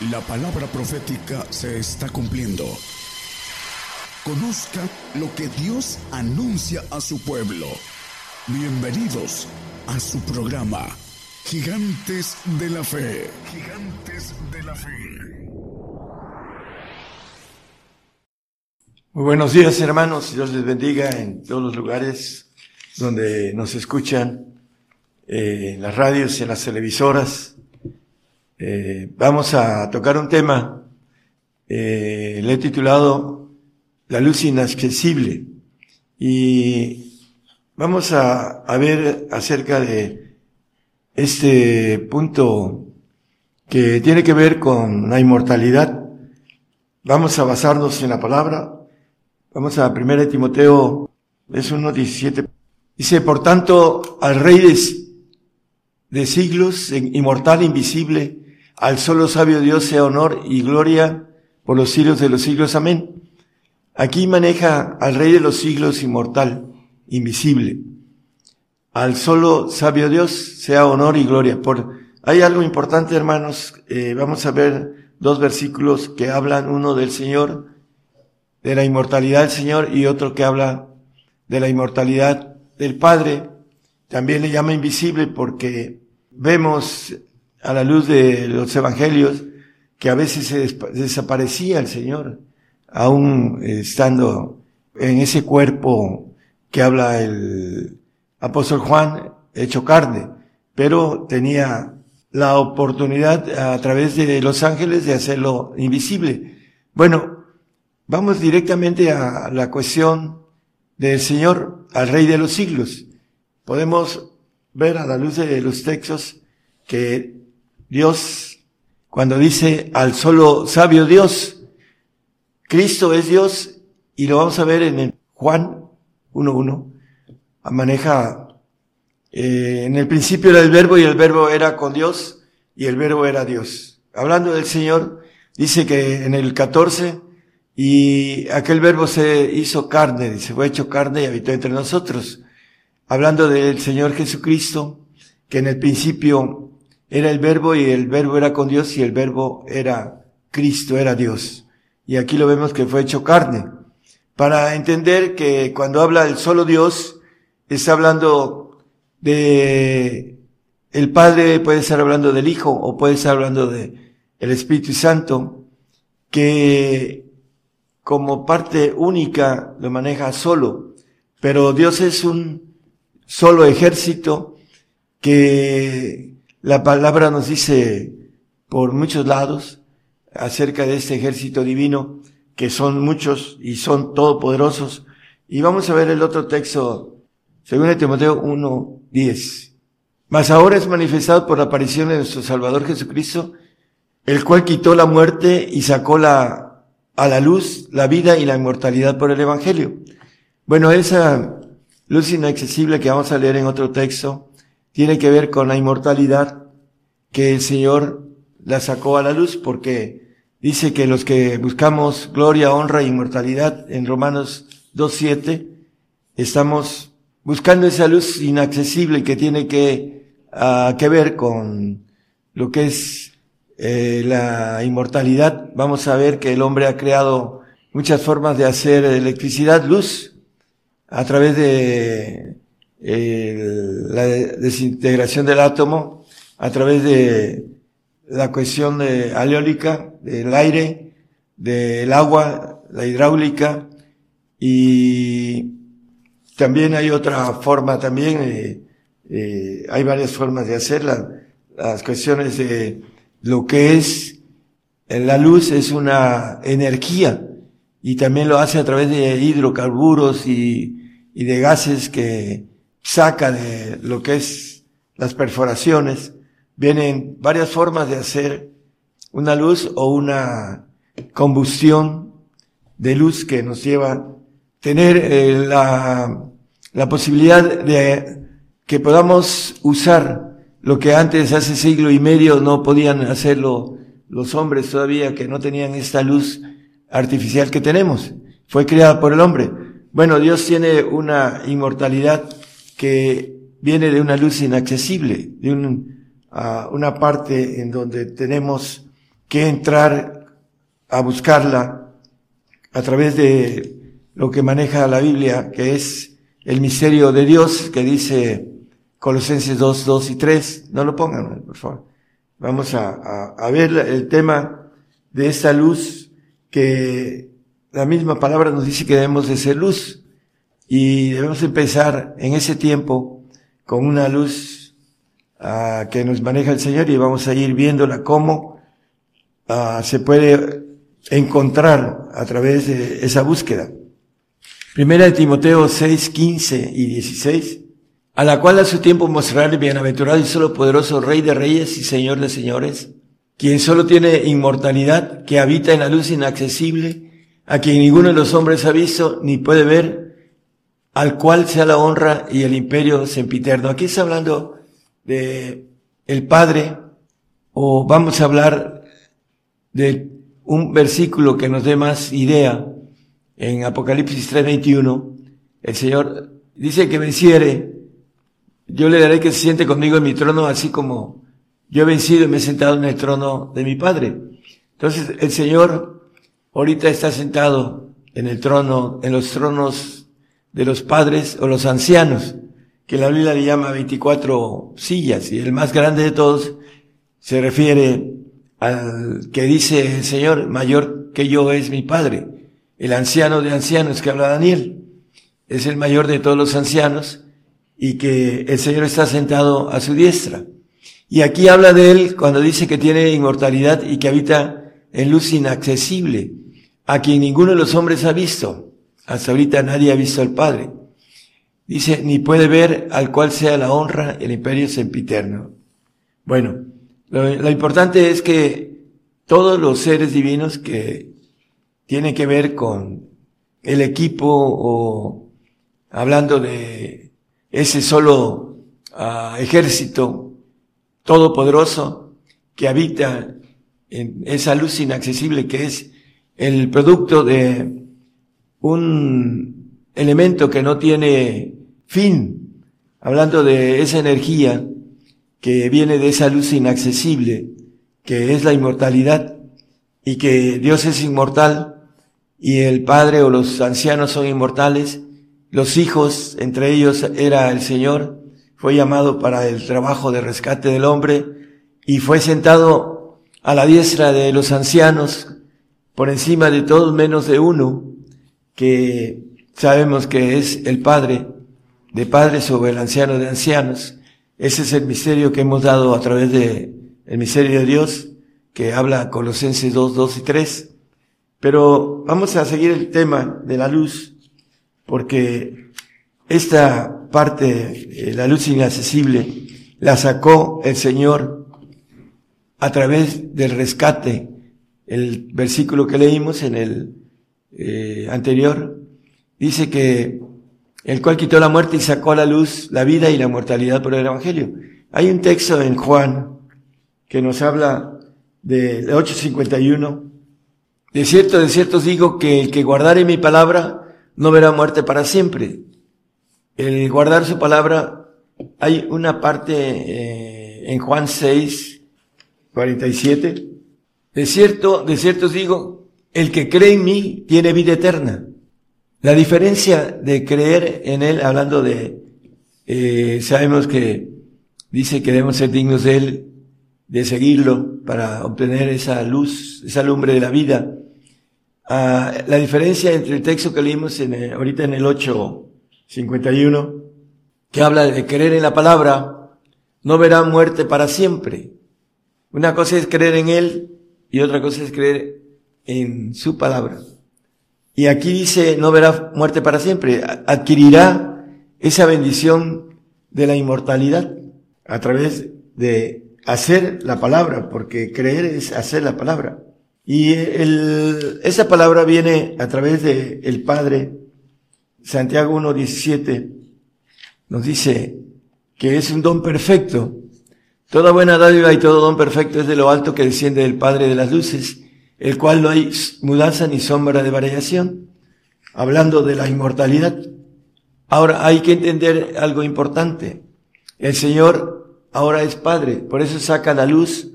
La palabra profética se está cumpliendo. Conozca lo que Dios anuncia a su pueblo. Bienvenidos a su programa, Gigantes de la Fe. Gigantes de la Fe. Muy buenos días hermanos, Dios les bendiga en todos los lugares donde nos escuchan, eh, en las radios, en las televisoras. Eh, vamos a tocar un tema, eh, le he titulado La luz inaccesible y vamos a, ver acerca de este punto que tiene que ver con la inmortalidad. Vamos a basarnos en la palabra. Vamos a 1 Timoteo, es 1.17. Dice, por tanto, al Rey de, de siglos, inmortal, invisible, al solo sabio Dios sea honor y gloria por los siglos de los siglos. Amén. Aquí maneja al Rey de los siglos inmortal, invisible. Al solo sabio Dios sea honor y gloria. Por, hay algo importante, hermanos. Eh, vamos a ver dos versículos que hablan, uno del Señor, de la inmortalidad del Señor, y otro que habla de la inmortalidad del Padre. También le llama invisible porque vemos a la luz de los evangelios que a veces se desaparecía el Señor, aún estando en ese cuerpo que habla el apóstol Juan, hecho carne, pero tenía la oportunidad a través de los ángeles de hacerlo invisible. Bueno, vamos directamente a la cuestión del Señor, al Rey de los siglos. Podemos ver a la luz de los textos que Dios, cuando dice al solo sabio Dios, Cristo es Dios, y lo vamos a ver en Juan 1.1, maneja, eh, en el principio era el verbo y el verbo era con Dios y el verbo era Dios. Hablando del Señor, dice que en el 14, y aquel verbo se hizo carne, dice, fue hecho carne y habitó entre nosotros. Hablando del Señor Jesucristo, que en el principio era el verbo y el verbo era con Dios y el verbo era Cristo, era Dios. Y aquí lo vemos que fue hecho carne. Para entender que cuando habla del solo Dios, está hablando de el Padre, puede estar hablando del Hijo o puede estar hablando de el Espíritu Santo, que como parte única lo maneja solo. Pero Dios es un solo ejército que la palabra nos dice por muchos lados acerca de este ejército divino, que son muchos y son todopoderosos. Y vamos a ver el otro texto, según Timoteo 1, 10. Mas ahora es manifestado por la aparición de nuestro Salvador Jesucristo, el cual quitó la muerte y sacó la, a la luz la vida y la inmortalidad por el Evangelio. Bueno, esa luz inaccesible que vamos a leer en otro texto, tiene que ver con la inmortalidad que el Señor la sacó a la luz porque dice que los que buscamos gloria, honra e inmortalidad en Romanos 2.7, estamos buscando esa luz inaccesible que tiene que, uh, que ver con lo que es eh, la inmortalidad. Vamos a ver que el hombre ha creado muchas formas de hacer electricidad, luz, a través de la desintegración del átomo a través de la cuestión de aleólica, del aire, del agua, la hidráulica y también hay otra forma también, eh, eh, hay varias formas de hacerla. Las cuestiones de lo que es la luz es una energía y también lo hace a través de hidrocarburos y de gases que saca de lo que es las perforaciones, vienen varias formas de hacer una luz o una combustión de luz que nos lleva a tener eh, la, la posibilidad de que podamos usar lo que antes, hace siglo y medio, no podían hacerlo los hombres todavía, que no tenían esta luz artificial que tenemos. Fue creada por el hombre. Bueno, Dios tiene una inmortalidad que viene de una luz inaccesible, de un, una parte en donde tenemos que entrar a buscarla a través de lo que maneja la Biblia, que es el misterio de Dios, que dice Colosenses 2, 2 y 3. No lo pongan, por favor. Vamos a, a ver el tema de esta luz que la misma palabra nos dice que debemos de ser luz y debemos empezar en ese tiempo con una luz uh, que nos maneja el Señor y vamos a ir viéndola cómo uh, se puede encontrar a través de esa búsqueda. Primera de Timoteo 6, 15 y 16, a la cual a su tiempo mostrará el bienaventurado y solo poderoso Rey de Reyes y Señor de Señores, quien solo tiene inmortalidad, que habita en la luz inaccesible, a quien ninguno de los hombres ha visto ni puede ver, al cual sea la honra y el imperio sempiterno. Aquí está hablando de el Padre, o vamos a hablar de un versículo que nos dé más idea. En Apocalipsis 3:21, el Señor dice que venciere, yo le daré que se siente conmigo en mi trono, así como yo he vencido y me he sentado en el trono de mi Padre. Entonces el Señor ahorita está sentado en el trono, en los tronos de los padres o los ancianos, que la Biblia le llama 24 sillas, y el más grande de todos se refiere al que dice el Señor, mayor que yo es mi Padre, el anciano de ancianos que habla Daniel, es el mayor de todos los ancianos, y que el Señor está sentado a su diestra. Y aquí habla de él cuando dice que tiene inmortalidad y que habita en luz inaccesible a quien ninguno de los hombres ha visto. Hasta ahorita nadie ha visto al Padre. Dice, ni puede ver al cual sea la honra, el imperio sempiterno. Bueno, lo, importante es que todos los seres divinos que tienen que ver con el equipo o hablando de ese solo uh, ejército todopoderoso que habita en esa luz inaccesible que es el producto de un elemento que no tiene fin, hablando de esa energía que viene de esa luz inaccesible, que es la inmortalidad, y que Dios es inmortal, y el Padre o los ancianos son inmortales, los hijos, entre ellos era el Señor, fue llamado para el trabajo de rescate del hombre, y fue sentado a la diestra de los ancianos por encima de todos menos de uno, que sabemos que es el Padre, de Padre sobre el anciano de ancianos. Ese es el misterio que hemos dado a través de el misterio de Dios, que habla Colosenses 2, 2 y 3. Pero vamos a seguir el tema de la luz, porque esta parte, la luz inaccesible, la sacó el Señor a través del rescate el versículo que leímos en el eh, anterior, dice que el cual quitó la muerte y sacó a la luz la vida y la mortalidad por el Evangelio. Hay un texto en Juan que nos habla de 8.51. De cierto, de cierto os digo que el que guardare mi palabra no verá muerte para siempre. El guardar su palabra, hay una parte eh, en Juan 6, 47, de cierto, de cierto os digo, el que cree en mí tiene vida eterna. La diferencia de creer en Él, hablando de, eh, sabemos que dice que debemos ser dignos de Él, de seguirlo para obtener esa luz, esa lumbre de la vida. Ah, la diferencia entre el texto que leímos en, ahorita en el 8.51, que habla de creer en la palabra, no verá muerte para siempre. Una cosa es creer en Él y otra cosa es creer en su palabra. Y aquí dice, no verá muerte para siempre, adquirirá esa bendición de la inmortalidad a través de hacer la palabra, porque creer es hacer la palabra. Y el, esa palabra viene a través de el Padre. Santiago 1.17 nos dice que es un don perfecto Toda buena dádiva y todo don perfecto es de lo alto que desciende del Padre de las Luces, el cual no hay mudanza ni sombra de variación, hablando de la inmortalidad. Ahora hay que entender algo importante. El Señor ahora es Padre, por eso saca la luz,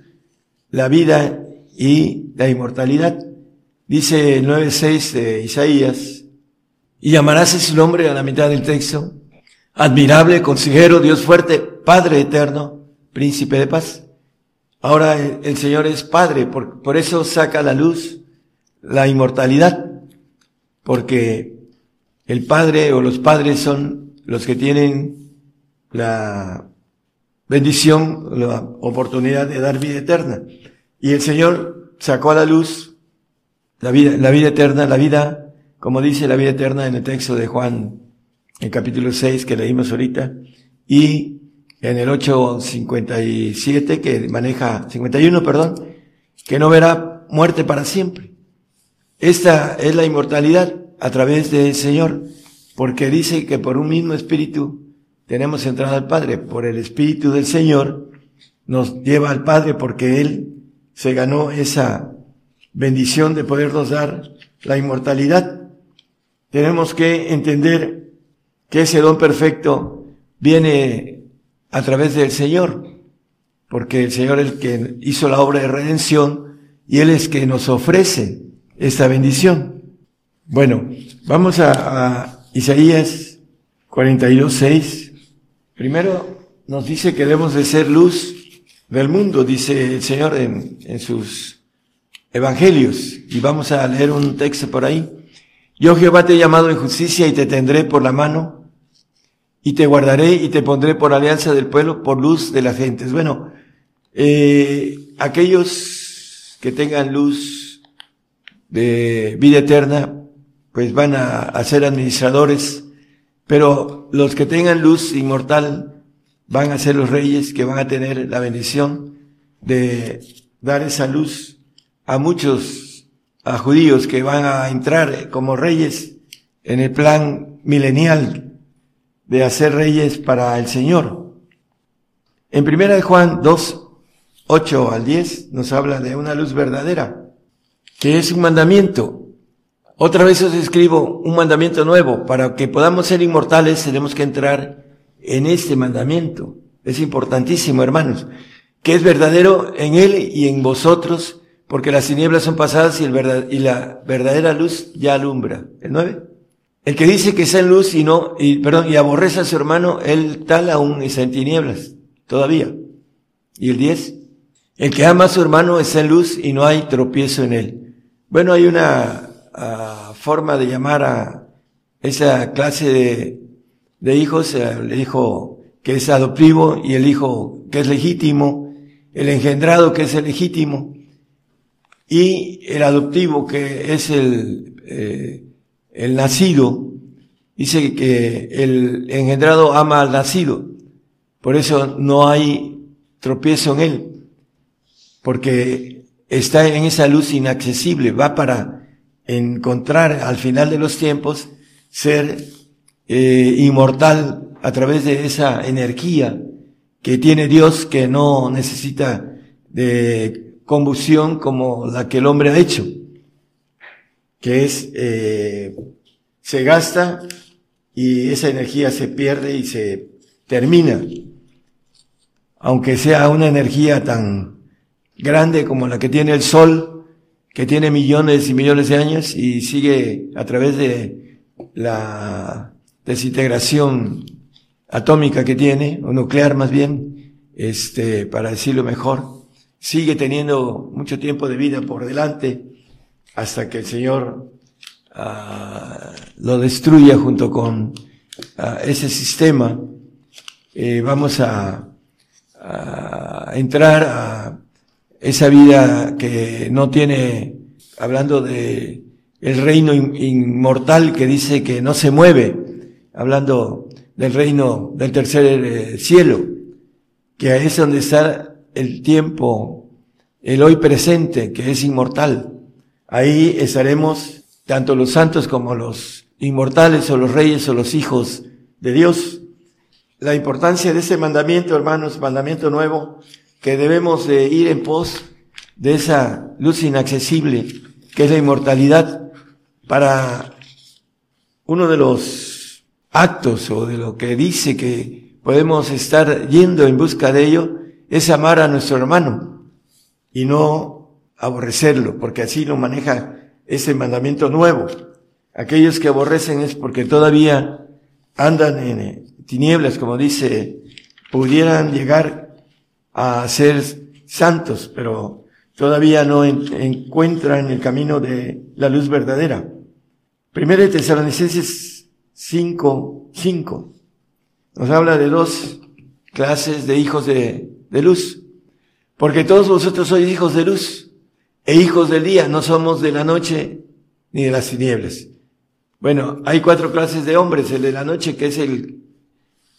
la vida y la inmortalidad. Dice el 9.6 de Isaías, y llamarás su nombre a la mitad del texto, admirable, consejero, Dios fuerte, Padre eterno, príncipe de paz. Ahora el, Señor es Padre, por, por eso saca a la luz la inmortalidad, porque el Padre o los padres son los que tienen la bendición, la oportunidad de dar vida eterna. Y el Señor sacó a la luz la vida, la vida eterna, la vida, como dice la vida eterna en el texto de Juan, en capítulo 6 que leímos ahorita, y en el 8.57 que maneja, 51, perdón, que no verá muerte para siempre. Esta es la inmortalidad a través del Señor, porque dice que por un mismo espíritu tenemos entrada al Padre, por el espíritu del Señor nos lleva al Padre porque Él se ganó esa bendición de podernos dar la inmortalidad. Tenemos que entender que ese don perfecto viene a través del Señor, porque el Señor es el que hizo la obra de redención y Él es que nos ofrece esta bendición. Bueno, vamos a, a Isaías 42, 6. Primero nos dice que debemos de ser luz del mundo, dice el Señor en, en sus evangelios. Y vamos a leer un texto por ahí. Yo Jehová te he llamado en justicia y te tendré por la mano y te guardaré y te pondré por alianza del pueblo, por luz de las gentes. Bueno, eh, aquellos que tengan luz de vida eterna, pues van a, a, ser administradores, pero los que tengan luz inmortal van a ser los reyes que van a tener la bendición de dar esa luz a muchos, a judíos que van a entrar como reyes en el plan milenial de hacer reyes para el Señor. En primera de Juan 2, 8 al 10 nos habla de una luz verdadera, que es un mandamiento. Otra vez os escribo un mandamiento nuevo. Para que podamos ser inmortales tenemos que entrar en este mandamiento. Es importantísimo, hermanos, que es verdadero en Él y en vosotros, porque las tinieblas son pasadas y, la verdadera luz ya alumbra. ¿El 9? El que dice que está en luz y no, y, perdón, y aborrece a su hermano, él tal aún está en tinieblas, todavía. Y el 10, el que ama a su hermano está en luz y no hay tropiezo en él. Bueno, hay una uh, forma de llamar a esa clase de, de hijos, uh, el hijo que es adoptivo y el hijo que es legítimo, el engendrado que es el legítimo, y el adoptivo que es el, eh, el nacido, dice que el engendrado ama al nacido, por eso no hay tropiezo en él, porque está en esa luz inaccesible, va para encontrar al final de los tiempos ser eh, inmortal a través de esa energía que tiene Dios que no necesita de combustión como la que el hombre ha hecho que es, eh, se gasta y esa energía se pierde y se termina. Aunque sea una energía tan grande como la que tiene el Sol, que tiene millones y millones de años y sigue a través de la desintegración atómica que tiene, o nuclear más bien, este, para decirlo mejor, sigue teniendo mucho tiempo de vida por delante hasta que el Señor uh, lo destruya junto con uh, ese sistema, eh, vamos a, a, entrar a esa vida que no tiene, hablando de el reino inmortal que dice que no se mueve, hablando del reino del tercer eh, cielo, que es donde está el tiempo, el hoy presente, que es inmortal. Ahí estaremos tanto los santos como los inmortales o los reyes o los hijos de Dios. La importancia de ese mandamiento, hermanos, mandamiento nuevo, que debemos de ir en pos de esa luz inaccesible que es la inmortalidad para uno de los actos o de lo que dice que podemos estar yendo en busca de ello es amar a nuestro hermano y no aborrecerlo, porque así lo maneja ese mandamiento nuevo. Aquellos que aborrecen es porque todavía andan en eh, tinieblas, como dice, pudieran llegar a ser santos, pero todavía no encuentran el camino de la luz verdadera. Primero de Tesalonicenses 5, 5 nos habla de dos clases de hijos de, de luz. Porque todos vosotros sois hijos de luz e hijos del día, no somos de la noche ni de las tinieblas. Bueno, hay cuatro clases de hombres, el de la noche que es el,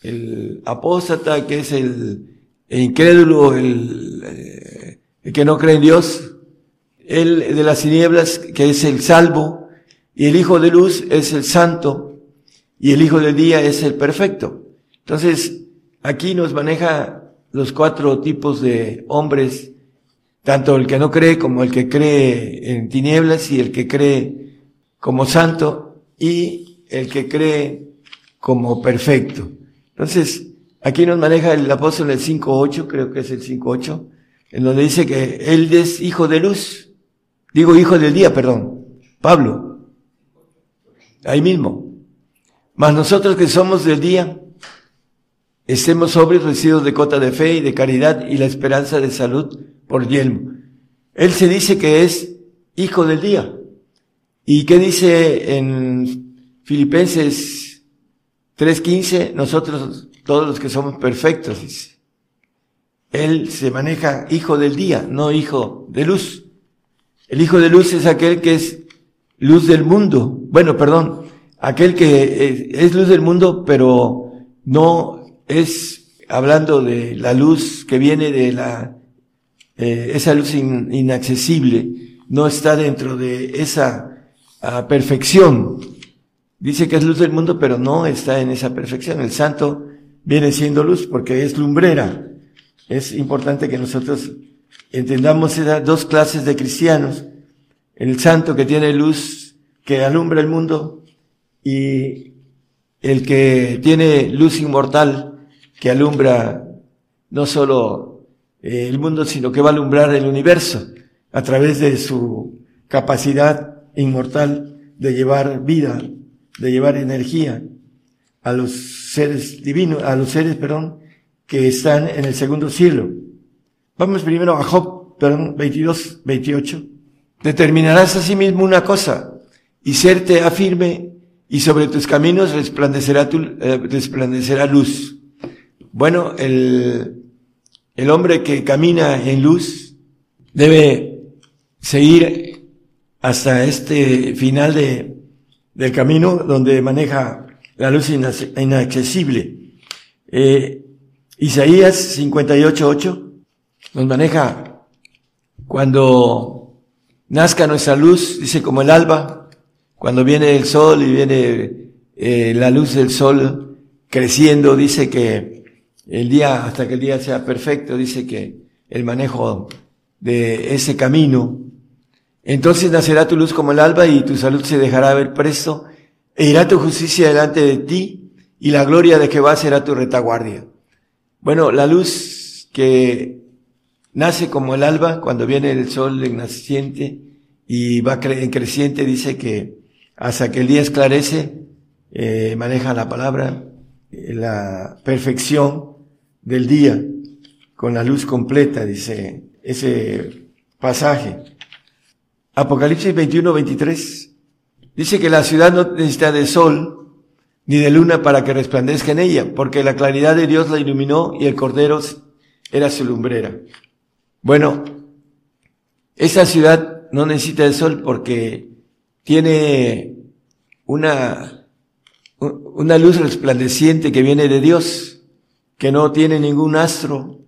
el apóstata, que es el, incrédulo, el, eh, el, que no cree en Dios, el de las tinieblas que es el salvo, y el hijo de luz es el santo, y el hijo del día es el perfecto. Entonces, aquí nos maneja los cuatro tipos de hombres, tanto el que no cree como el que cree en tinieblas y el que cree como santo y el que cree como perfecto. Entonces, aquí nos maneja el apóstol el 5.8, creo que es el 5.8, en donde dice que él es hijo de luz. Digo hijo del día, perdón. Pablo. Ahí mismo. Mas nosotros que somos del día, estemos sobrios, vestidos de cota de fe y de caridad y la esperanza de salud por yelmo. Él se dice que es hijo del día. ¿Y qué dice en Filipenses 3:15? Nosotros, todos los que somos perfectos. Él se maneja hijo del día, no hijo de luz. El hijo de luz es aquel que es luz del mundo. Bueno, perdón, aquel que es luz del mundo, pero no es hablando de la luz que viene de la, eh, esa luz inaccesible, no está dentro de esa a perfección. Dice que es luz del mundo, pero no está en esa perfección. El santo viene siendo luz porque es lumbrera. Es importante que nosotros entendamos esas dos clases de cristianos. El santo que tiene luz que alumbra el mundo y el que tiene luz inmortal que alumbra no solo eh, el mundo, sino que va a alumbrar el universo a través de su capacidad inmortal de llevar vida, de llevar energía a los seres divinos, a los seres, perdón, que están en el segundo cielo. Vamos primero a Job, perdón, 22, 28. Determinarás a sí mismo una cosa y serte afirme y sobre tus caminos resplandecerá tu, eh, resplandecerá luz. Bueno, el, el hombre que camina en luz debe seguir hasta este final de, del camino donde maneja la luz inaccesible. Eh, Isaías 58.8 nos maneja cuando nazca nuestra luz, dice como el alba, cuando viene el sol y viene eh, la luz del sol creciendo, dice que el día, hasta que el día sea perfecto, dice que el manejo de ese camino entonces nacerá tu luz como el alba y tu salud se dejará ver presto, e irá tu justicia delante de ti, y la gloria de Jehová será tu retaguardia. Bueno, la luz que nace como el alba, cuando viene el sol en naciente y va en creciente, dice que hasta que el día esclarece, eh, maneja la palabra, eh, la perfección del día, con la luz completa, dice ese pasaje. Apocalipsis 21, 23. Dice que la ciudad no necesita de sol ni de luna para que resplandezca en ella, porque la claridad de Dios la iluminó y el cordero era su lumbrera. Bueno, esa ciudad no necesita de sol porque tiene una, una luz resplandeciente que viene de Dios, que no tiene ningún astro,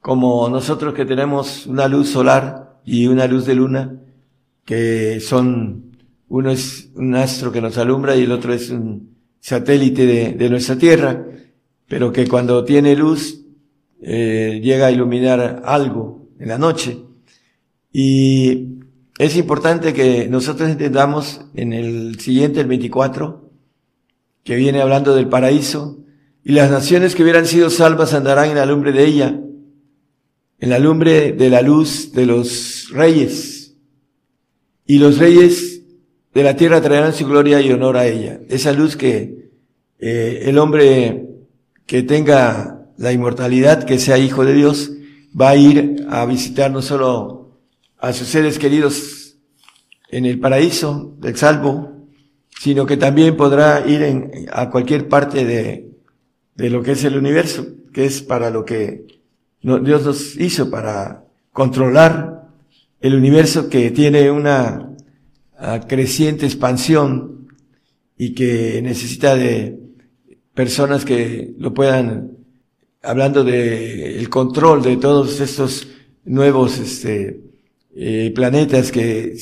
como nosotros que tenemos una luz solar y una luz de luna, que son, uno es un astro que nos alumbra y el otro es un satélite de, nuestra Tierra, pero que cuando tiene luz eh, llega a iluminar algo en la noche. Y es importante que nosotros entendamos en el siguiente, el 24, que viene hablando del paraíso, y las naciones que hubieran sido salvas andarán en la lumbre de ella, en la lumbre de la luz de los reyes. Y los reyes de la tierra traerán su gloria y honor a ella. Esa luz que eh, el hombre que tenga la inmortalidad, que sea hijo de Dios, va a ir a visitar no solo a sus seres queridos en el paraíso del salvo, sino que también podrá ir en, a cualquier parte de, de lo que es el universo, que es para lo que Dios nos hizo, para controlar el universo que tiene una ah, creciente expansión y que necesita de personas que lo puedan, hablando de el control de todos estos nuevos este, eh, planetas que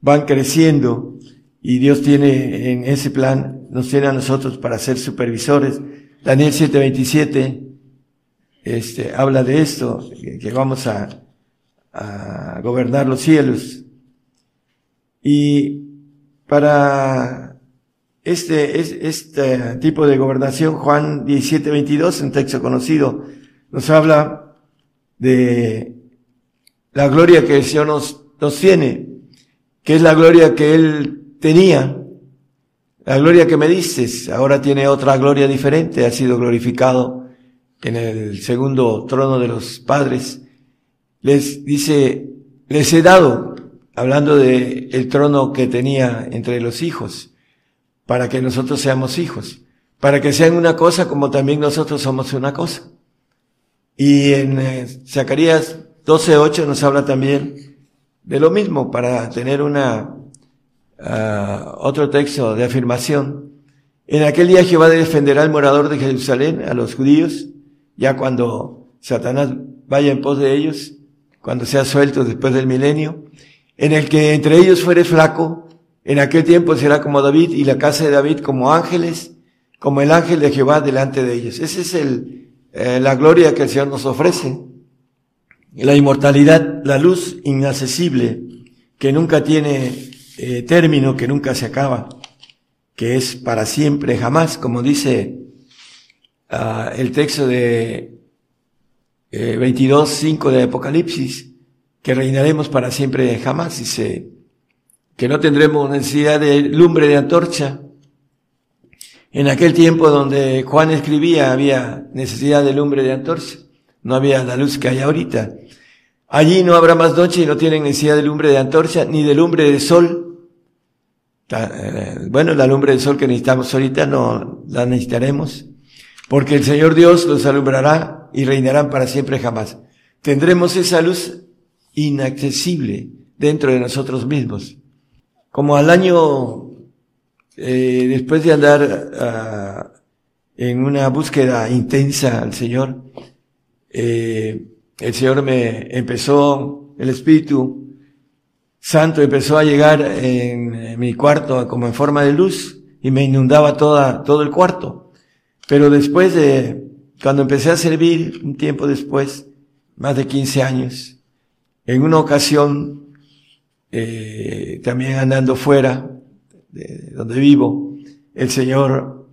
van creciendo y Dios tiene en ese plan, nos tiene a nosotros para ser supervisores. Daniel 7:27 este, habla de esto, que, vamos a, a gobernar los cielos. Y para este, este tipo de gobernación, Juan 17, 22, un texto conocido, nos habla de la gloria que el Señor nos, nos tiene, que es la gloria que Él tenía, la gloria que me diste, ahora tiene otra gloria diferente, ha sido glorificado en el segundo trono de los padres. Les dice, les he dado, hablando de el trono que tenía entre los hijos, para que nosotros seamos hijos, para que sean una cosa como también nosotros somos una cosa. Y en eh, Zacarías 12.8 nos habla también de lo mismo, para tener una, uh, otro texto de afirmación. En aquel día Jehová defenderá al morador de Jerusalén, a los judíos, ya cuando Satanás vaya en pos de ellos, cuando sea suelto después del milenio, en el que entre ellos fuere flaco, en aquel tiempo será como David y la casa de David como ángeles, como el ángel de Jehová delante de ellos. Esa es el, eh, la gloria que el Señor nos ofrece. La inmortalidad, la luz inaccesible, que nunca tiene eh, término, que nunca se acaba, que es para siempre, jamás, como dice uh, el texto de eh, 22.5 de Apocalipsis, que reinaremos para siempre, jamás, dice que no tendremos necesidad de lumbre de antorcha. En aquel tiempo donde Juan escribía había necesidad de lumbre de antorcha, no había la luz que hay ahorita. Allí no habrá más noche y no tienen necesidad de lumbre de antorcha ni de lumbre de sol. Eh, bueno, la lumbre del sol que necesitamos ahorita no la necesitaremos, porque el Señor Dios los alumbrará y reinarán para siempre jamás. Tendremos esa luz inaccesible dentro de nosotros mismos. Como al año, eh, después de andar ah, en una búsqueda intensa al Señor, eh, el Señor me empezó, el Espíritu Santo empezó a llegar en, mi cuarto como en forma de luz y me inundaba toda, todo el cuarto. Pero después de, cuando empecé a servir, un tiempo después, más de 15 años, en una ocasión eh, también andando fuera de donde vivo, el Señor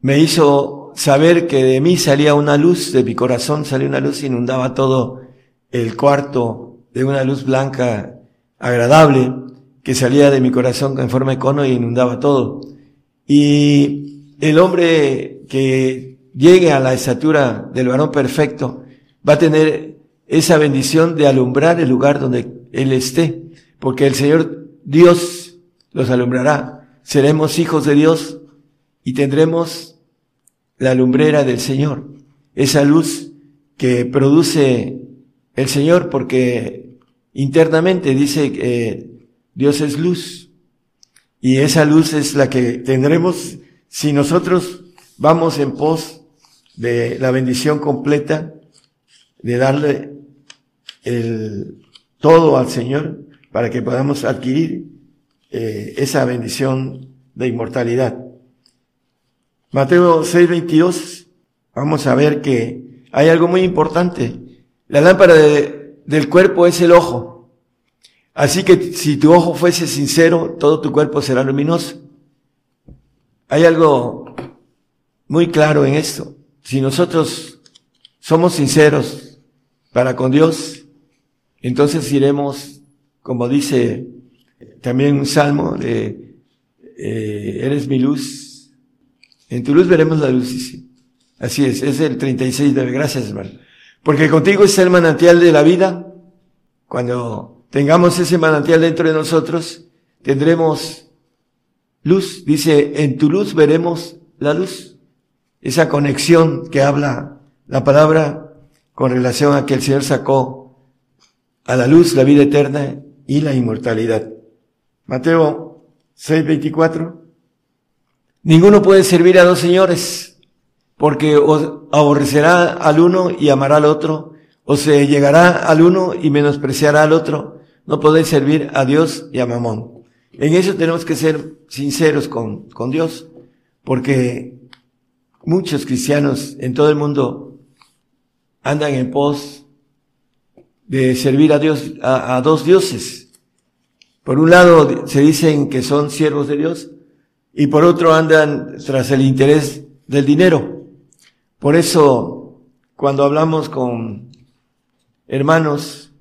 me hizo saber que de mí salía una luz, de mi corazón salía una luz, inundaba todo el cuarto de una luz blanca agradable que salía de mi corazón en forma de cono y inundaba todo. Y el hombre que llegue a la estatura del varón perfecto va a tener esa bendición de alumbrar el lugar donde él esté porque el Señor Dios los alumbrará. Seremos hijos de Dios y tendremos la lumbrera del Señor, esa luz que produce el Señor porque internamente dice que Dios es luz y esa luz es la que tendremos si nosotros vamos en pos de la bendición completa, de darle el todo al Señor para que podamos adquirir eh, esa bendición de inmortalidad. Mateo 6:22, vamos a ver que hay algo muy importante. La lámpara del cuerpo es el ojo. Así que si tu ojo fuese sincero, todo tu cuerpo será luminoso. Hay algo muy claro en esto. Si nosotros somos sinceros para con Dios, entonces iremos como dice también un salmo de, eh, eres mi luz, en tu luz veremos la luz, sí. Así es, es el 36 de gracias hermano. Porque contigo es el manantial de la vida. Cuando tengamos ese manantial dentro de nosotros, tendremos luz. Dice, en tu luz veremos la luz. Esa conexión que habla la palabra con relación a que el Señor sacó a la luz la vida eterna y la inmortalidad. Mateo 6:24. Ninguno puede servir a dos señores, porque os aborrecerá al uno y amará al otro, o se llegará al uno y menospreciará al otro. No podéis servir a Dios y a Mamón. En eso tenemos que ser sinceros con, con Dios, porque muchos cristianos en todo el mundo andan en pos de servir a Dios, a, dos dioses. Por un lado se dicen que son siervos de Dios y por otro andan tras el interés del dinero. Por eso, cuando hablamos con hermanos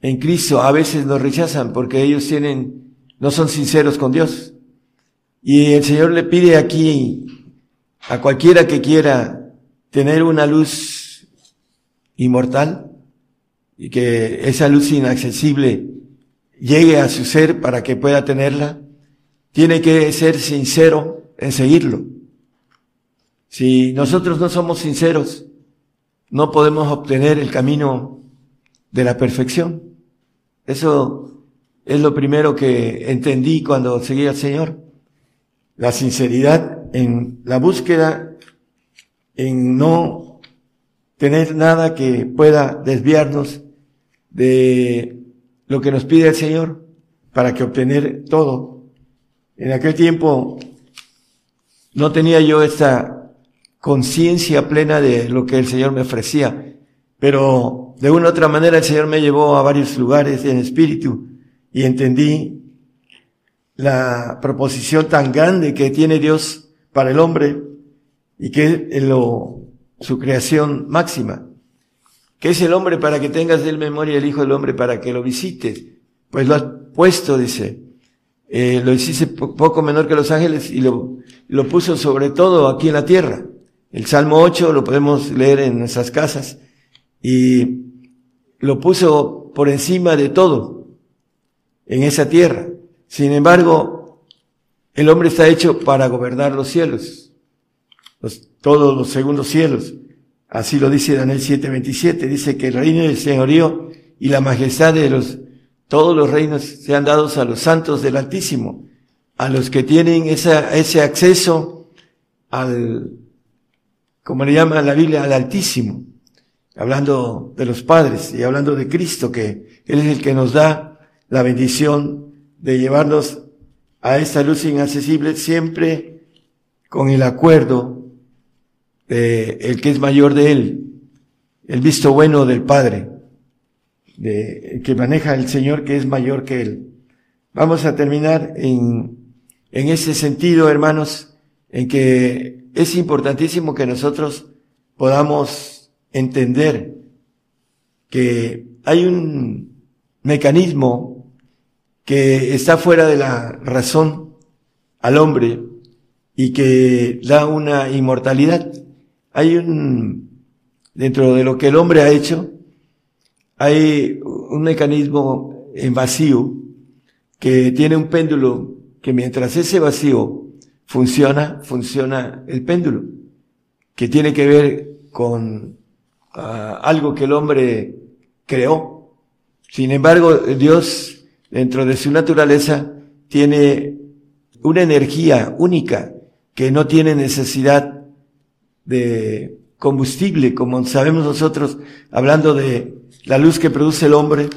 en Cristo, a veces nos rechazan porque ellos tienen, no son sinceros con Dios. Y el Señor le pide aquí a cualquiera que quiera tener una luz inmortal y que esa luz inaccesible llegue a su ser para que pueda tenerla, tiene que ser sincero en seguirlo. Si nosotros no somos sinceros, no podemos obtener el camino de la perfección. Eso es lo primero que entendí cuando seguí al Señor. La sinceridad en la búsqueda, en no tener nada que pueda desviarnos de lo que nos pide el Señor para que obtener todo. En aquel tiempo no tenía yo esta conciencia plena de lo que el Señor me ofrecía, pero de una u otra manera el Señor me llevó a varios lugares en espíritu y entendí la proposición tan grande que tiene Dios para el hombre y que es lo, su creación máxima que es el hombre para que tengas de él memoria, el Hijo del Hombre para que lo visites. Pues lo has puesto, dice. Eh, lo hiciste poco menor que los ángeles y lo, lo puso sobre todo aquí en la tierra. El Salmo 8 lo podemos leer en nuestras casas y lo puso por encima de todo en esa tierra. Sin embargo, el hombre está hecho para gobernar los cielos, los, todos los segundos cielos. Así lo dice Daniel 7:27, dice que el reino del señorío y la majestad de los, todos los reinos sean dados a los santos del Altísimo, a los que tienen ese acceso al, como le llama la Biblia, al Altísimo, hablando de los padres y hablando de Cristo, que Él es el que nos da la bendición de llevarnos a esta luz inaccesible siempre con el acuerdo de el que es mayor de él, el visto bueno del Padre, de, que maneja el Señor que es mayor que él. Vamos a terminar en, en ese sentido, hermanos, en que es importantísimo que nosotros podamos entender que hay un mecanismo que está fuera de la razón al hombre y que da una inmortalidad. Hay un, dentro de lo que el hombre ha hecho, hay un mecanismo en vacío que tiene un péndulo que mientras ese vacío funciona, funciona el péndulo, que tiene que ver con ah, algo que el hombre creó. Sin embargo, Dios, dentro de su naturaleza, tiene una energía única que no tiene necesidad de combustible, como sabemos nosotros, hablando de la luz que produce el hombre,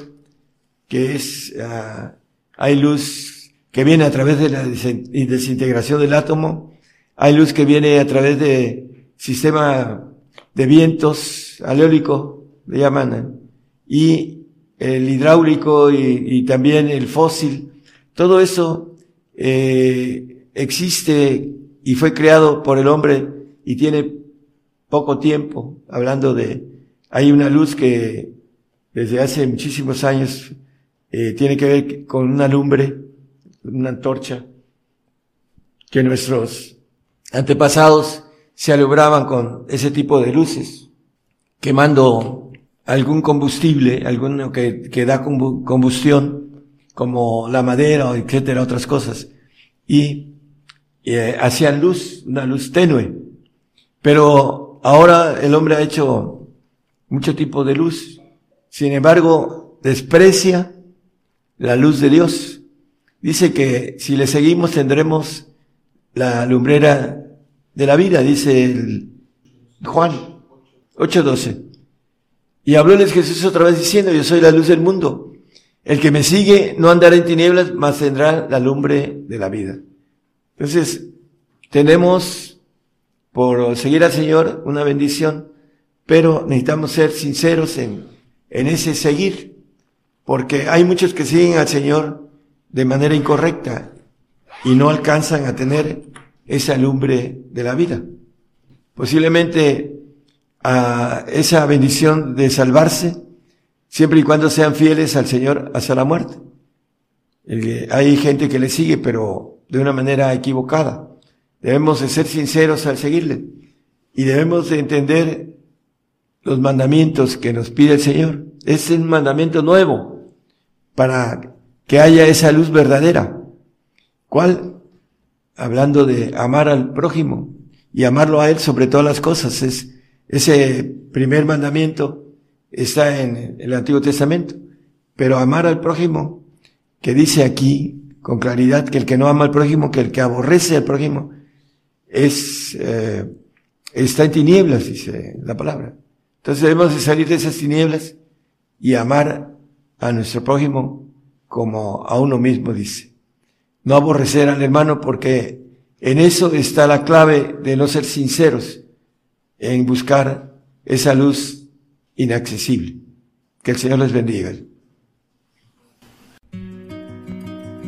que es, uh, hay luz que viene a través de la desintegración del átomo, hay luz que viene a través de sistema de vientos, aleólico, le llaman, ¿eh? y el hidráulico y, y, también el fósil. Todo eso eh, existe y fue creado por el hombre y tiene poco tiempo, hablando de, hay una luz que desde hace muchísimos años eh, tiene que ver con una lumbre, una antorcha, que nuestros antepasados se alumbraban con ese tipo de luces, quemando algún combustible, alguno que, da combustión, como la madera, etcétera, otras cosas, y eh, hacían luz, una luz tenue. Pero ahora el hombre ha hecho mucho tipo de luz. Sin embargo, desprecia la luz de Dios. Dice que si le seguimos tendremos la lumbrera de la vida, dice el Juan 8:12. Y hablóles Jesús otra vez diciendo, yo soy la luz del mundo. El que me sigue no andará en tinieblas, mas tendrá la lumbre de la vida. Entonces, tenemos por seguir al Señor una bendición, pero necesitamos ser sinceros en, en ese seguir, porque hay muchos que siguen al Señor de manera incorrecta y no alcanzan a tener esa lumbre de la vida. Posiblemente a esa bendición de salvarse, siempre y cuando sean fieles al Señor hasta la muerte. Hay gente que le sigue, pero de una manera equivocada. Debemos de ser sinceros al seguirle y debemos de entender los mandamientos que nos pide el Señor. Es un mandamiento nuevo para que haya esa luz verdadera. ¿Cuál? Hablando de amar al prójimo y amarlo a Él sobre todas las cosas. Es, ese primer mandamiento está en el Antiguo Testamento. Pero amar al prójimo, que dice aquí con claridad que el que no ama al prójimo, que el que aborrece al prójimo, es, eh, está en tinieblas, dice la palabra. Entonces debemos de salir de esas tinieblas y amar a nuestro prójimo como a uno mismo, dice. No aborrecer al hermano porque en eso está la clave de no ser sinceros en buscar esa luz inaccesible. Que el Señor les bendiga.